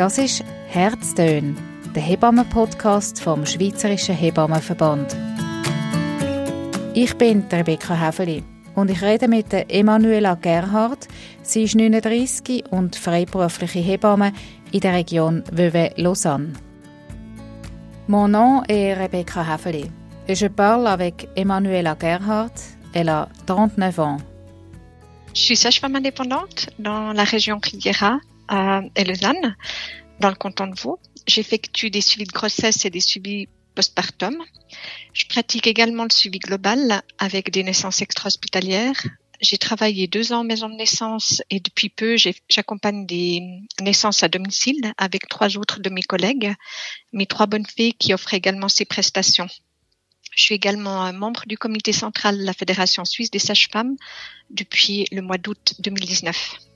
Das ist Herztön, der Hebammen-Podcast vom Schweizerischen Hebammenverband. Ich bin Rebecca Häfeli und ich rede mit Emanuela Gerhardt. Sie ist 39 und freiberufliche Hebamme in der Region Vevey-Lausanne. Mon nom est Rebecca Häfeli je parle avec Emanuela Gerhardt. Elle a 39 ans. Je suis sage-femme indépendante dans la région Riviera et Lausanne, dans le canton de Vaud. J'effectue des suivis de grossesse et des suivis postpartum. Je pratique également le suivi global avec des naissances extra-hospitalières. J'ai travaillé deux ans en maison de naissance et depuis peu, j'accompagne des naissances à domicile avec trois autres de mes collègues, mes trois bonnes filles qui offrent également ces prestations. Je suis également membre du comité central de la Fédération suisse des sages-femmes depuis le mois d'août 2019.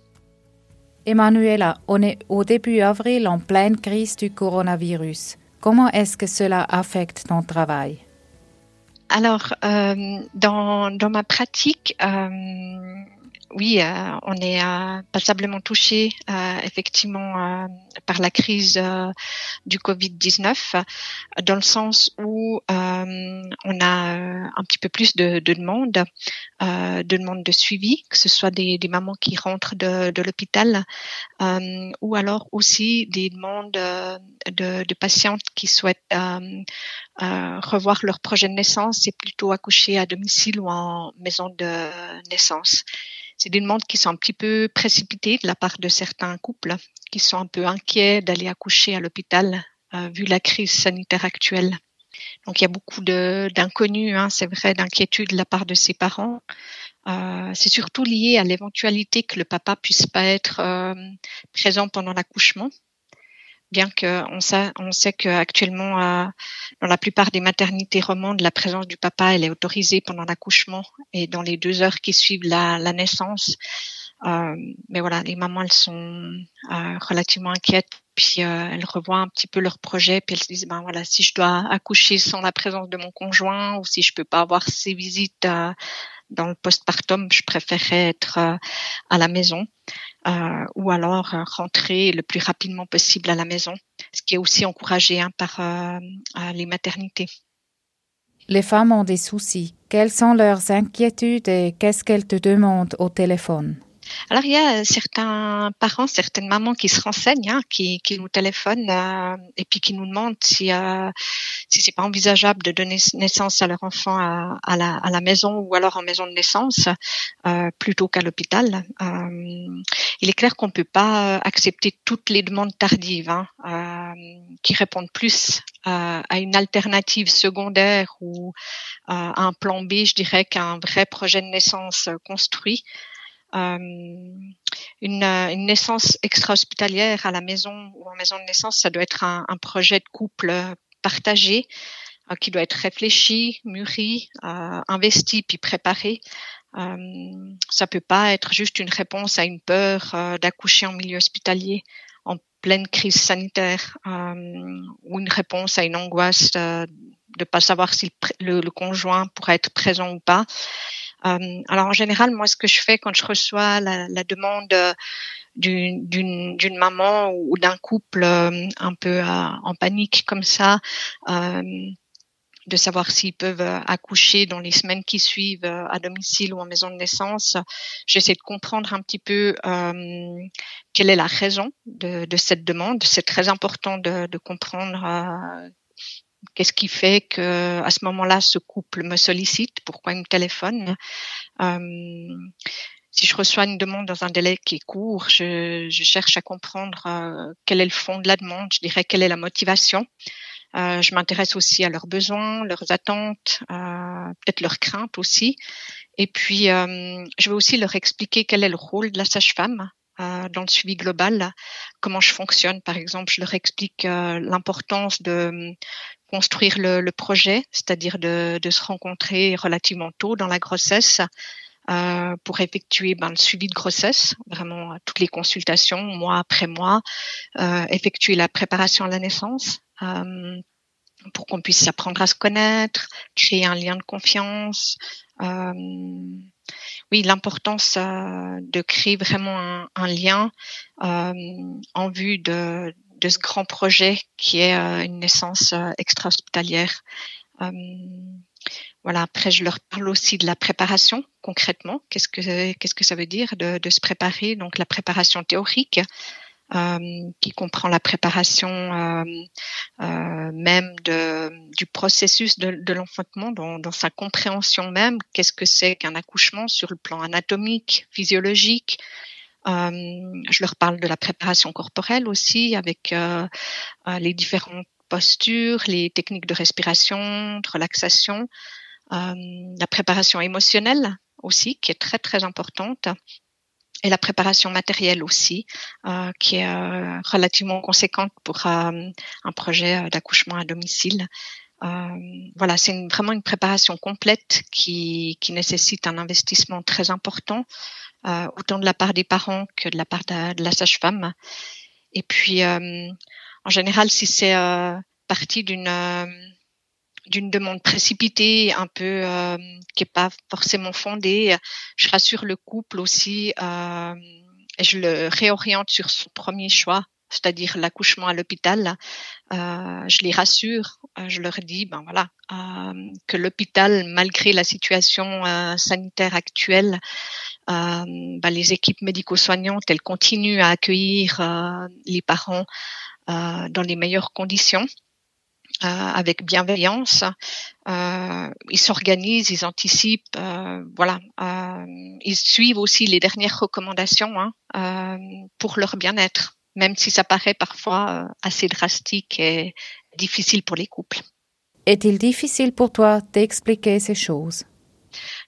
Emanuela, on est au début avril en pleine crise du coronavirus. Comment est-ce que cela affecte ton travail? Alors, euh, dans, dans, ma pratique, euh, oui, euh, on est euh, passablement touché euh, effectivement par la crise du Covid-19, dans le sens où on a un petit peu plus de, de demandes, de demandes de suivi, que ce soit des, des mamans qui rentrent de, de l'hôpital, ou alors aussi des demandes de, de patientes qui souhaitent revoir leur projet de naissance et plutôt accoucher à domicile ou en maison de naissance c'est des demandes qui sont un petit peu précipitées de la part de certains couples qui sont un peu inquiets d'aller accoucher à l'hôpital euh, vu la crise sanitaire actuelle. Donc il y a beaucoup d'inconnus, hein, c'est vrai, d'inquiétude de la part de ses parents. Euh, c'est surtout lié à l'éventualité que le papa puisse pas être euh, présent pendant l'accouchement bien qu'on sait, on sait qu'actuellement, euh, dans la plupart des maternités romandes, la présence du papa, est autorisée pendant l'accouchement et dans les deux heures qui suivent la, naissance. Euh, mais voilà, les mamans, elles sont euh, relativement inquiètes, puis elles revoient un petit peu leur projet, puis elles se disent, ben voilà, si je dois accoucher sans la présence de mon conjoint ou si je peux pas avoir ces visites dans le postpartum, je préférerais être à la maison euh, ou alors euh, rentrer le plus rapidement possible à la maison, ce qui est aussi encouragé hein, par les maternités. Les femmes ont des soucis. Quelles sont leurs inquiétudes et qu'est-ce qu'elles te demandent au téléphone? Alors il y a certains parents, certaines mamans qui se renseignent, hein, qui, qui, nous téléphonent euh, et puis qui nous demandent si euh, si c'est pas envisageable de donner naissance à leur enfant à, à, la, à la, maison ou alors en maison de naissance euh, plutôt qu'à l'hôpital. Euh, il est clair qu'on peut pas accepter toutes les demandes tardives hein, euh, qui répondent plus à une alternative secondaire ou à un plan B, je dirais, qu'un vrai projet de naissance construit. Euh, une, une, naissance extra-hospitalière à la maison ou en maison de naissance, ça doit être un, projet de couple partagé euh, qui doit être réfléchi, mûri, euh, investi puis préparé. Euh, ça peut pas être juste une réponse à une peur euh, d'accoucher en milieu hospitalier en pleine crise sanitaire ou une réponse à une angoisse de ne pas savoir si le, conjoint pourrait être présent ou pas. Euh, alors en général, moi, ce que je fais quand je reçois la, la demande euh, d'une maman ou d'un couple euh, un peu en panique comme ça, de savoir s'ils peuvent accoucher dans les semaines qui suivent à domicile ou en maison de naissance. J'essaie de comprendre un petit peu euh, quelle est la raison de, de, cette demande. C'est très important de, de comprendre euh, Qu'est-ce qui fait que à ce moment-là, ce couple me sollicite? Pourquoi il me téléphone? Euh, Si je reçois une demande dans un délai qui est court, je, je cherche à comprendre euh, quel est le fond de la demande. Je dirais quelle est la motivation. Euh, je m'intéresse aussi à leurs besoins, leurs attentes, peut-être leurs craintes aussi. Et puis, je vais aussi leur expliquer quel est le rôle de la sage-femme euh, dans le suivi global, comment je fonctionne. Par exemple, je leur explique euh, l'importance de construire le, le projet, c'est-à-dire de, de, se rencontrer relativement tôt dans la grossesse euh, pour effectuer ben, le suivi de grossesse, vraiment euh, toutes les consultations, mois après mois, euh, effectuer la préparation à la naissance. Euh, pour qu'on puisse apprendre à se connaître, créer un lien de confiance. Euh, oui, l'importance euh, de créer vraiment un, lien euh, en vue de, ce grand projet qui est une naissance extra-hospitalière. Voilà. Après, je leur parle aussi de la préparation concrètement. Qu'est-ce que qu'est-ce que ça veut dire de se préparer? Donc la préparation théorique. Euh, qui comprend la préparation euh, euh, même de, du processus de, de l'enfantement dans, dans, sa compréhension même. Qu'est-ce que c'est qu'un accouchement sur le plan anatomique, physiologique, euh, je leur parle de la préparation corporelle aussi avec euh, les différentes postures, les techniques de respiration, de relaxation. Euh, la préparation émotionnelle aussi, qui est très très importante, et la préparation matérielle aussi, euh, qui est euh, relativement conséquente pour un projet d'accouchement à domicile. voilà, c'est vraiment une préparation complète qui, qui, nécessite un investissement très important, autant de la part des parents que de la part de, de la sage-femme. Et puis, en général, si c'est partie d'une d'une demande précipitée, un peu euh, qui est pas forcément fondée. Je rassure le couple aussi euh, et je le réoriente sur son premier choix, c'est-à-dire l'accouchement à l'hôpital. Euh, je les rassure, euh, je leur dis ben voilà euh, que l'hôpital, malgré la situation euh, sanitaire actuelle, ben, les équipes médico-soignantes elles continuent à accueillir les parents dans les meilleures conditions. Euh, avec bienveillance. Euh, ils s'organisent, ils anticipent, euh, voilà. ils suivent aussi les dernières recommandations hein, pour leur bien-être, même si ça paraît parfois assez drastique et difficile pour les couples. Est-il difficile pour toi d'expliquer ces choses?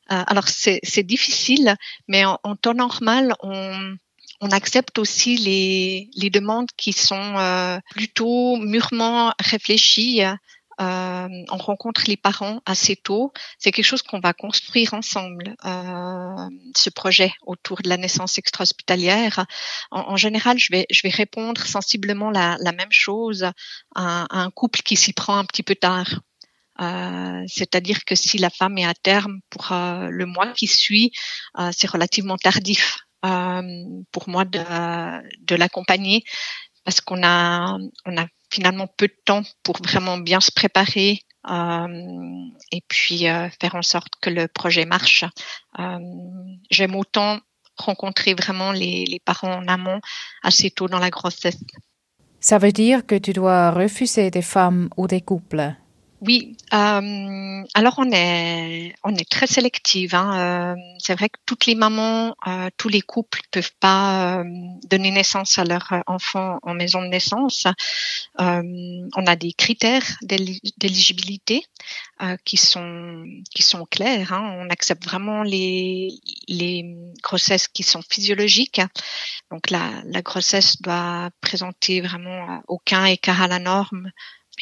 Alors c'est difficile, mais en, en temps normal, on, on accepte aussi les, demandes qui sont euh, plutôt mûrement réfléchies. Euh, on rencontre les parents assez tôt. C'est quelque chose qu'on va construire ensemble, euh, ce projet autour de la naissance extra-hospitalière. En, général, je vais, répondre sensiblement la, la même chose à, un couple qui s'y prend un petit peu tard. C'est-à-dire que si la femme est à terme pour le mois qui suit, c'est relativement tardif. Euh, pour moi de, de l'accompagner parce qu'on a, on a finalement peu de temps pour vraiment bien se préparer euh, et puis euh, faire en sorte que le projet marche. Euh, J'aime autant rencontrer vraiment les, les parents en amont assez tôt dans la grossesse. Ça veut dire que tu dois refuser des femmes ou des couples? Oui, euh, alors on est on est très sélective. Hein. Euh, c'est vrai que toutes les mamans, euh, tous les couples peuvent pas euh, donner naissance à leur enfant en maison de naissance. Euh, on a des critères d'éligibilité qui sont qui sont clairs. Hein. On accepte vraiment les les grossesses qui sont physiologiques. Donc la la grossesse doit présenter vraiment aucun écart à la norme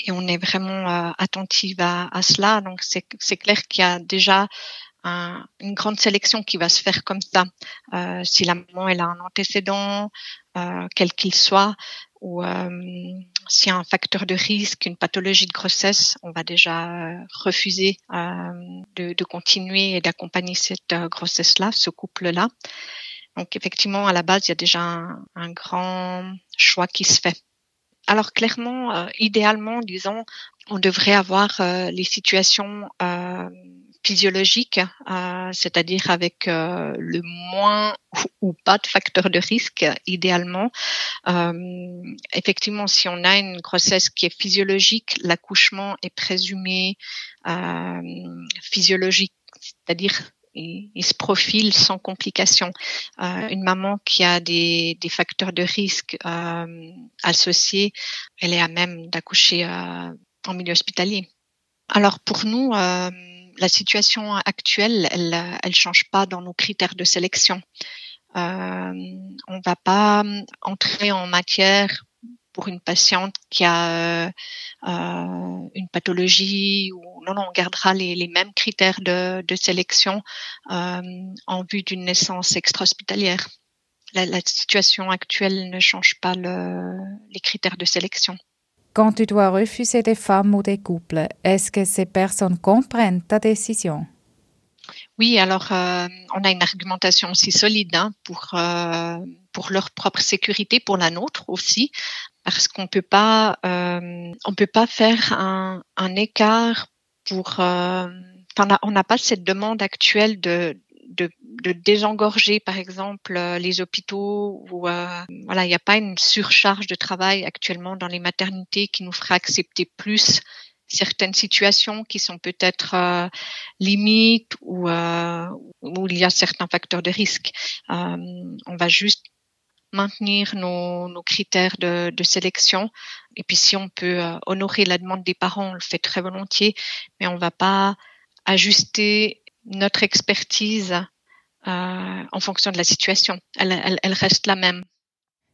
et on est vraiment euh, attentive à, à, cela. Donc c'est clair qu'il y a déjà un, une grande sélection qui va se faire comme ça. Euh, si la maman elle a un antécédent, euh, quel qu'il soit, ou euh, s'il y a un facteur de risque, une pathologie de grossesse, on va déjà euh, refuser euh, de, de, continuer et d'accompagner cette grossesse-là, ce couple-là. Donc effectivement, à la base, il y a déjà un, un grand choix qui se fait. Alors clairement, euh, idéalement, disons, on devrait avoir euh, les situations euh, physiologiques, c'est-à-dire avec le moins ou, pas de facteurs de risque, idéalement. effectivement, si on a une grossesse qui est physiologique, l'accouchement est présumé physiologique, c'est-à-dire il, se profile sans complications. Euh, une maman qui a des, des facteurs de risque euh, associés, elle est à même d'accoucher euh, en milieu hospitalier. Alors pour nous, euh, la situation actuelle, elle, elle change pas dans nos critères de sélection. Euh, on va pas entrer en matière pour une patiente qui a euh, une pathologie ou non, non, on gardera les, les mêmes critères de, de sélection euh, en vue d'une naissance extra-hospitalière. La, la, situation actuelle ne change pas le, les critères de sélection. Quand tu dois refuser des femmes ou des couples, est-ce que ces personnes comprennent ta décision? Oui, alors euh, on a une argumentation aussi solide hein, pour euh, pour leur propre sécurité, pour la nôtre aussi. Parce qu'on peut pas, euh, on peut pas faire un, un écart pour. Euh, on n'a pas cette demande actuelle de, de, de, désengorger, par exemple, euh, les hôpitaux ou euh, voilà, il n'y a pas une surcharge de travail actuellement dans les maternités qui nous ferait accepter plus certaines situations qui sont peut-être euh, limites ou où il y a certains facteurs de risque. on va juste maintenir nos, critères de, sélection. Et puis si on peut honorer la demande des parents, on le fait très volontiers, mais on va pas ajuster notre expertise euh, en fonction de la situation. Elle, elle, reste la même.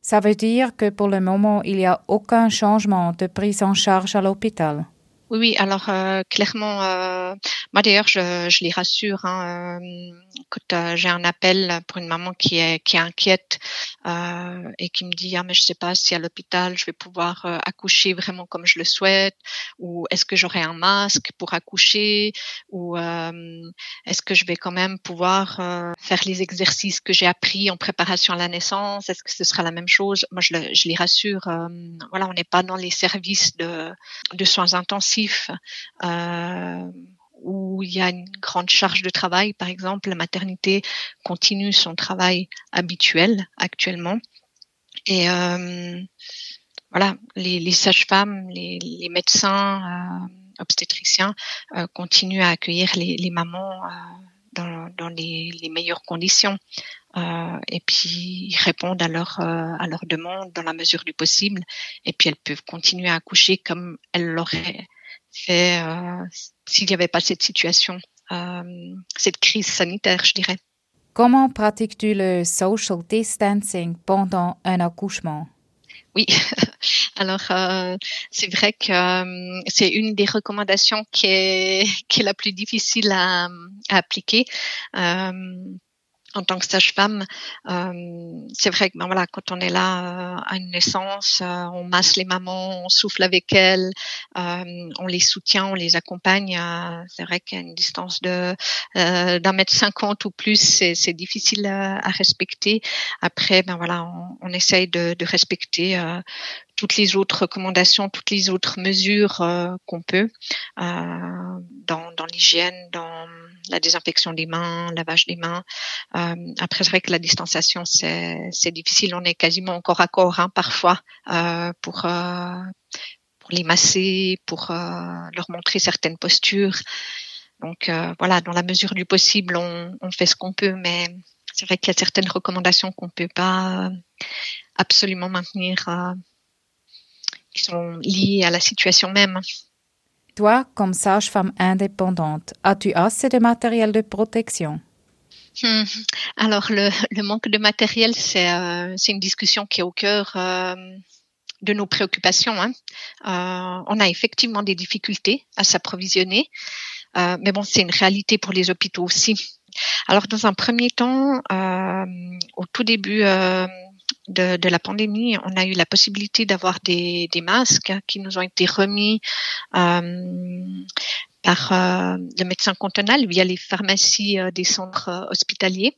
Ça veut dire que pour le moment, il n'y a aucun changement de prise en charge à l'hôpital oui, oui. Alors euh, clairement, euh, moi d'ailleurs, je, je les rassure. Hein, euh, euh, j'ai un appel pour une maman qui est qui est inquiète euh, et qui me dit ah mais je sais pas si à l'hôpital je vais pouvoir accoucher vraiment comme je le souhaite ou est-ce que j'aurai un masque pour accoucher ou est-ce que je vais quand même pouvoir faire les exercices que j'ai appris en préparation à la naissance Est-ce que ce sera la même chose? Moi, je, je les rassure. voilà, on n'est pas dans les services de de soins intensifs euh, où il y a une grande charge de travail, par exemple, la maternité continue son travail habituel actuellement. Et euh, voilà, les, sages-femmes, les, médecins euh, obstétriciens continuent à accueillir les, mamans dans, les, meilleures conditions. et puis répondent à leurs à leurs demandes dans la mesure du possible. Et puis elles peuvent continuer à accoucher comme elles l'auraient fait euh, s'il n'y avait pas cette situation, euh, cette crise sanitaire, je dirais. Comment pratiques-tu le social distancing pendant un accouchement? Oui, alors euh, c'est vrai que euh, c'est une des recommandations qui est, qui est la plus difficile à, à appliquer. Euh, en tant que sage-femme, euh, c'est vrai que ben voilà, quand on est là euh, à une naissance, euh, on masse les mamans, on souffle avec elles, on les soutient, on les accompagne. c'est vrai qu'à une distance de d'un mètre cinquante ou plus, c'est difficile à, respecter. Après, ben voilà, on, on essaye de, de respecter toutes les autres recommandations, toutes les autres mesures euh, qu'on peut euh, dans, dans l'hygiène, dans la désinfection des mains, lavage des mains. Euh, après, c'est vrai que la distanciation, c'est, difficile. On est quasiment encore à corps hein, parfois euh, pour, euh, pour les masser, pour euh, leur montrer certaines postures. Donc voilà, dans la mesure du possible, on, on fait ce qu'on peut, mais c'est vrai qu'il y a certaines recommandations qu'on peut pas absolument maintenir qui sont liées à la situation même. Toi, comme sage-femme indépendante, as-tu assez de matériel de protection? Hmm. Alors, le, le, manque de matériel, c'est euh, une discussion qui est au cœur euh, de nos préoccupations. Hein. Euh, on a effectivement des difficultés à s'approvisionner, euh, mais bon, c'est une réalité pour les hôpitaux aussi. Alors, dans un premier temps, euh, au tout début de, de, la pandémie, on a eu la possibilité d'avoir des, masques qui nous ont été remis euh, par euh, le médecin cantonal via les pharmacies euh, des centres hospitaliers.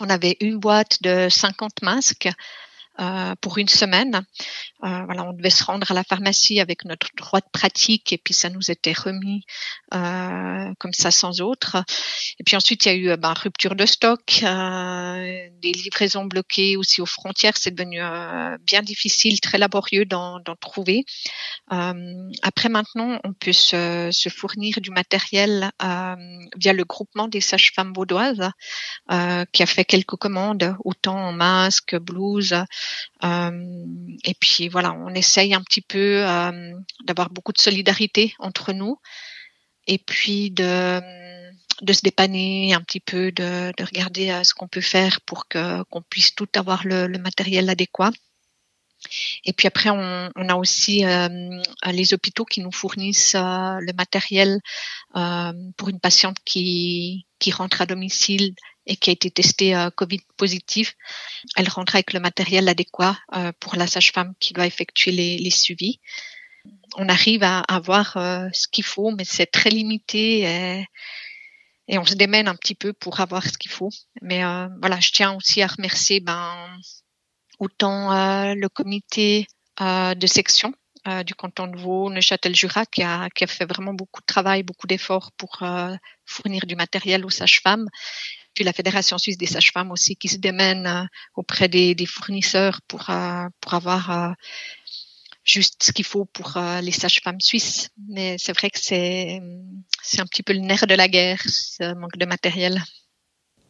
On avait une boîte de 50 masques euh, pour une semaine. Euh, voilà, on devait se rendre à la pharmacie avec notre droit de pratique et puis ça nous était remis euh, comme ça sans autre. Et puis ensuite il y a eu euh, ben, rupture de stock, euh, des livraisons bloquées aussi aux frontières. C'est devenu bien difficile, très laborieux d'en trouver. après maintenant, on peut se, se fournir du matériel via le groupement des sages-femmes vaudoises qui a fait quelques commandes, autant en masques, blouses, et puis voilà, on essaye un petit peu euh, d'avoir beaucoup de solidarité entre nous et puis de de se dépanner un petit peu, de, de regarder euh, ce qu'on peut faire pour que qu'on puisse tout avoir le, le, matériel adéquat. Et puis après, on, on a aussi euh, les hôpitaux qui nous fournissent euh, le matériel euh, pour une patiente qui, qui rentre à domicile et qui a été testée euh, Covid positif, elle rentre avec le matériel adéquat euh, pour la sage-femme qui doit effectuer les, suivis. On arrive à avoir euh, ce qu'il faut, mais c'est très limité et, on se démène un petit peu pour avoir ce qu'il faut. Mais voilà, je tiens aussi à remercier ben, autant le comité de section du canton de Vaud, Neuchâtel-Jura, qui a fait vraiment beaucoup de travail, beaucoup d'efforts pour fournir du matériel aux sages-femmes. Puis la Fédération suisse des sages-femmes aussi qui se démène auprès des, des fournisseurs pour, pour avoir juste ce qu'il faut pour euh, les sages-femmes suisses. Mais c'est vrai que c'est, c'est un petit peu le nerf de la guerre, ce manque de matériel.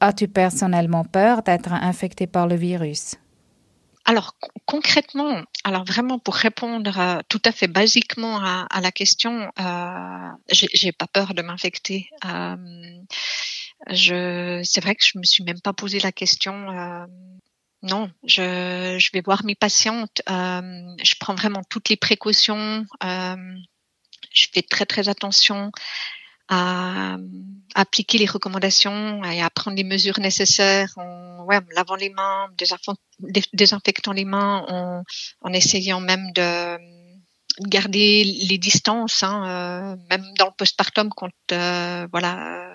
As-tu personnellement peur d'être infecté par le virus? Alors concrètement, alors vraiment pour répondre euh, tout à fait basiquement à, à la question, euh, j'ai pas peur de m'infecter. Euh, je, c'est vrai que je me suis même pas posé la question. Euh, non, je, je, vais voir mes patientes. Euh, je prends vraiment toutes les précautions. Euh, je fais très très attention à, appliquer les recommandations et à prendre les mesures nécessaires en ouais, lavant les mains, désinfectant les mains, en, en essayant même de garder les distances, hein, euh, même dans le postpartum quand euh, voilà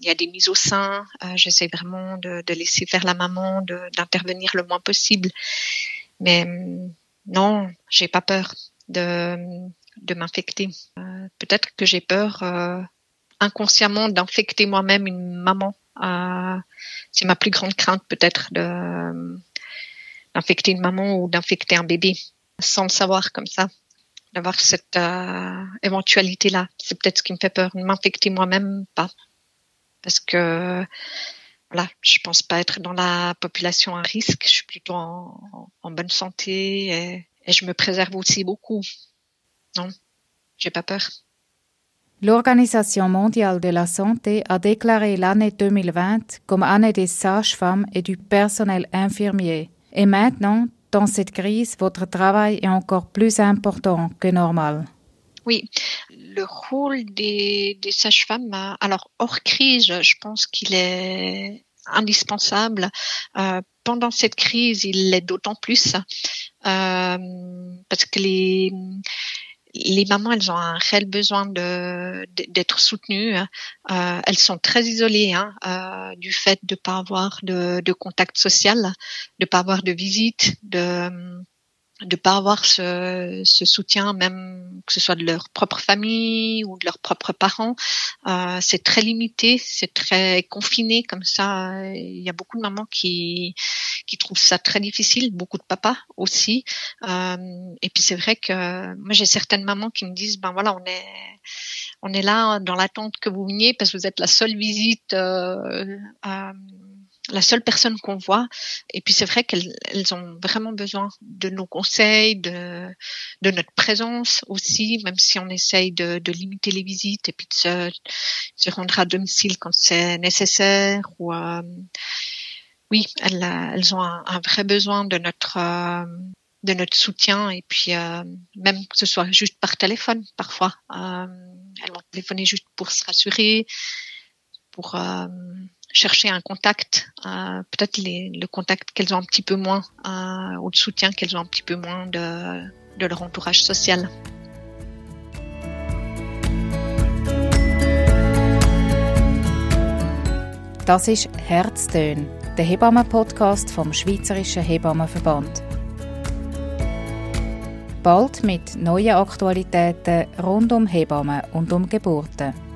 il y a des mises au sein. Euh, J'essaie vraiment de, de, laisser faire la maman, d'intervenir le moins possible. Mais mm, non, j'ai pas peur de, de m'infecter. Euh, Peut-être que j'ai peur euh, inconsciemment d'infecter moi-même une maman. Euh, C'est ma plus grande crainte peut-être de d'infecter une maman ou d'infecter un bébé sans le savoir comme ça d'avoir cette euh, éventualité là c'est peut-être ce qui me fait peur m'infecter moi-même pas parce que voilà, je pense pas être dans la population à risque. Je suis plutôt en, en bonne santé et, et, je me préserve aussi beaucoup. Non, j'ai pas peur. L'Organisation mondiale de la santé a déclaré l'année 2020 comme année des sages-femmes et du personnel infirmier. Et maintenant, dans cette crise, votre travail est encore plus important que normal. Oui, le rôle des, sages-femmes, euh, alors hors crise, je pense qu'il est indispensable. Euh, pendant cette crise, il l'est d'autant plus euh, parce que les les mamans, elles ont un réel besoin de d'être soutenues. Euh, elles sont très isolées hein, du fait de pas avoir de, de contact social, de pas avoir de visite, de de pas avoir ce, ce, soutien, même que ce soit de leur propre famille ou de leurs propres parents, euh, c'est très limité, c'est très confiné comme ça. Il y a beaucoup de mamans qui qui trouvent ça très difficile, beaucoup de papas aussi. Euh, et puis c'est vrai que moi j'ai certaines mamans qui me disent ben voilà on est on est là dans l'attente que vous veniez parce que vous êtes la seule visite. Euh, euh la seule personne qu'on voit. Et puis c'est vrai qu'elles elles ont vraiment besoin de nos conseils, de, de notre présence aussi, même si on essaye de, de limiter les visites et puis de se, se rendre à domicile quand c'est nécessaire. Ou euh, oui, elles, elles ont un, un, vrai besoin de notre euh, de notre soutien et puis euh, même que ce soit juste par téléphone parfois. Euh, elles vont téléphoner juste pour se rassurer, pour euh, chercher un contact, euh, peut-être le contact qu'elles ont un petit peu moins, euh, ou le soutien qu'elles ont un petit peu moins de, de leur entourage social. Das ist Herztön, der Hebammen-Podcast vom Schweizerischen Hebammenverband. Bald mit neuen Aktualitäten rund um Hebammen und um Geburten.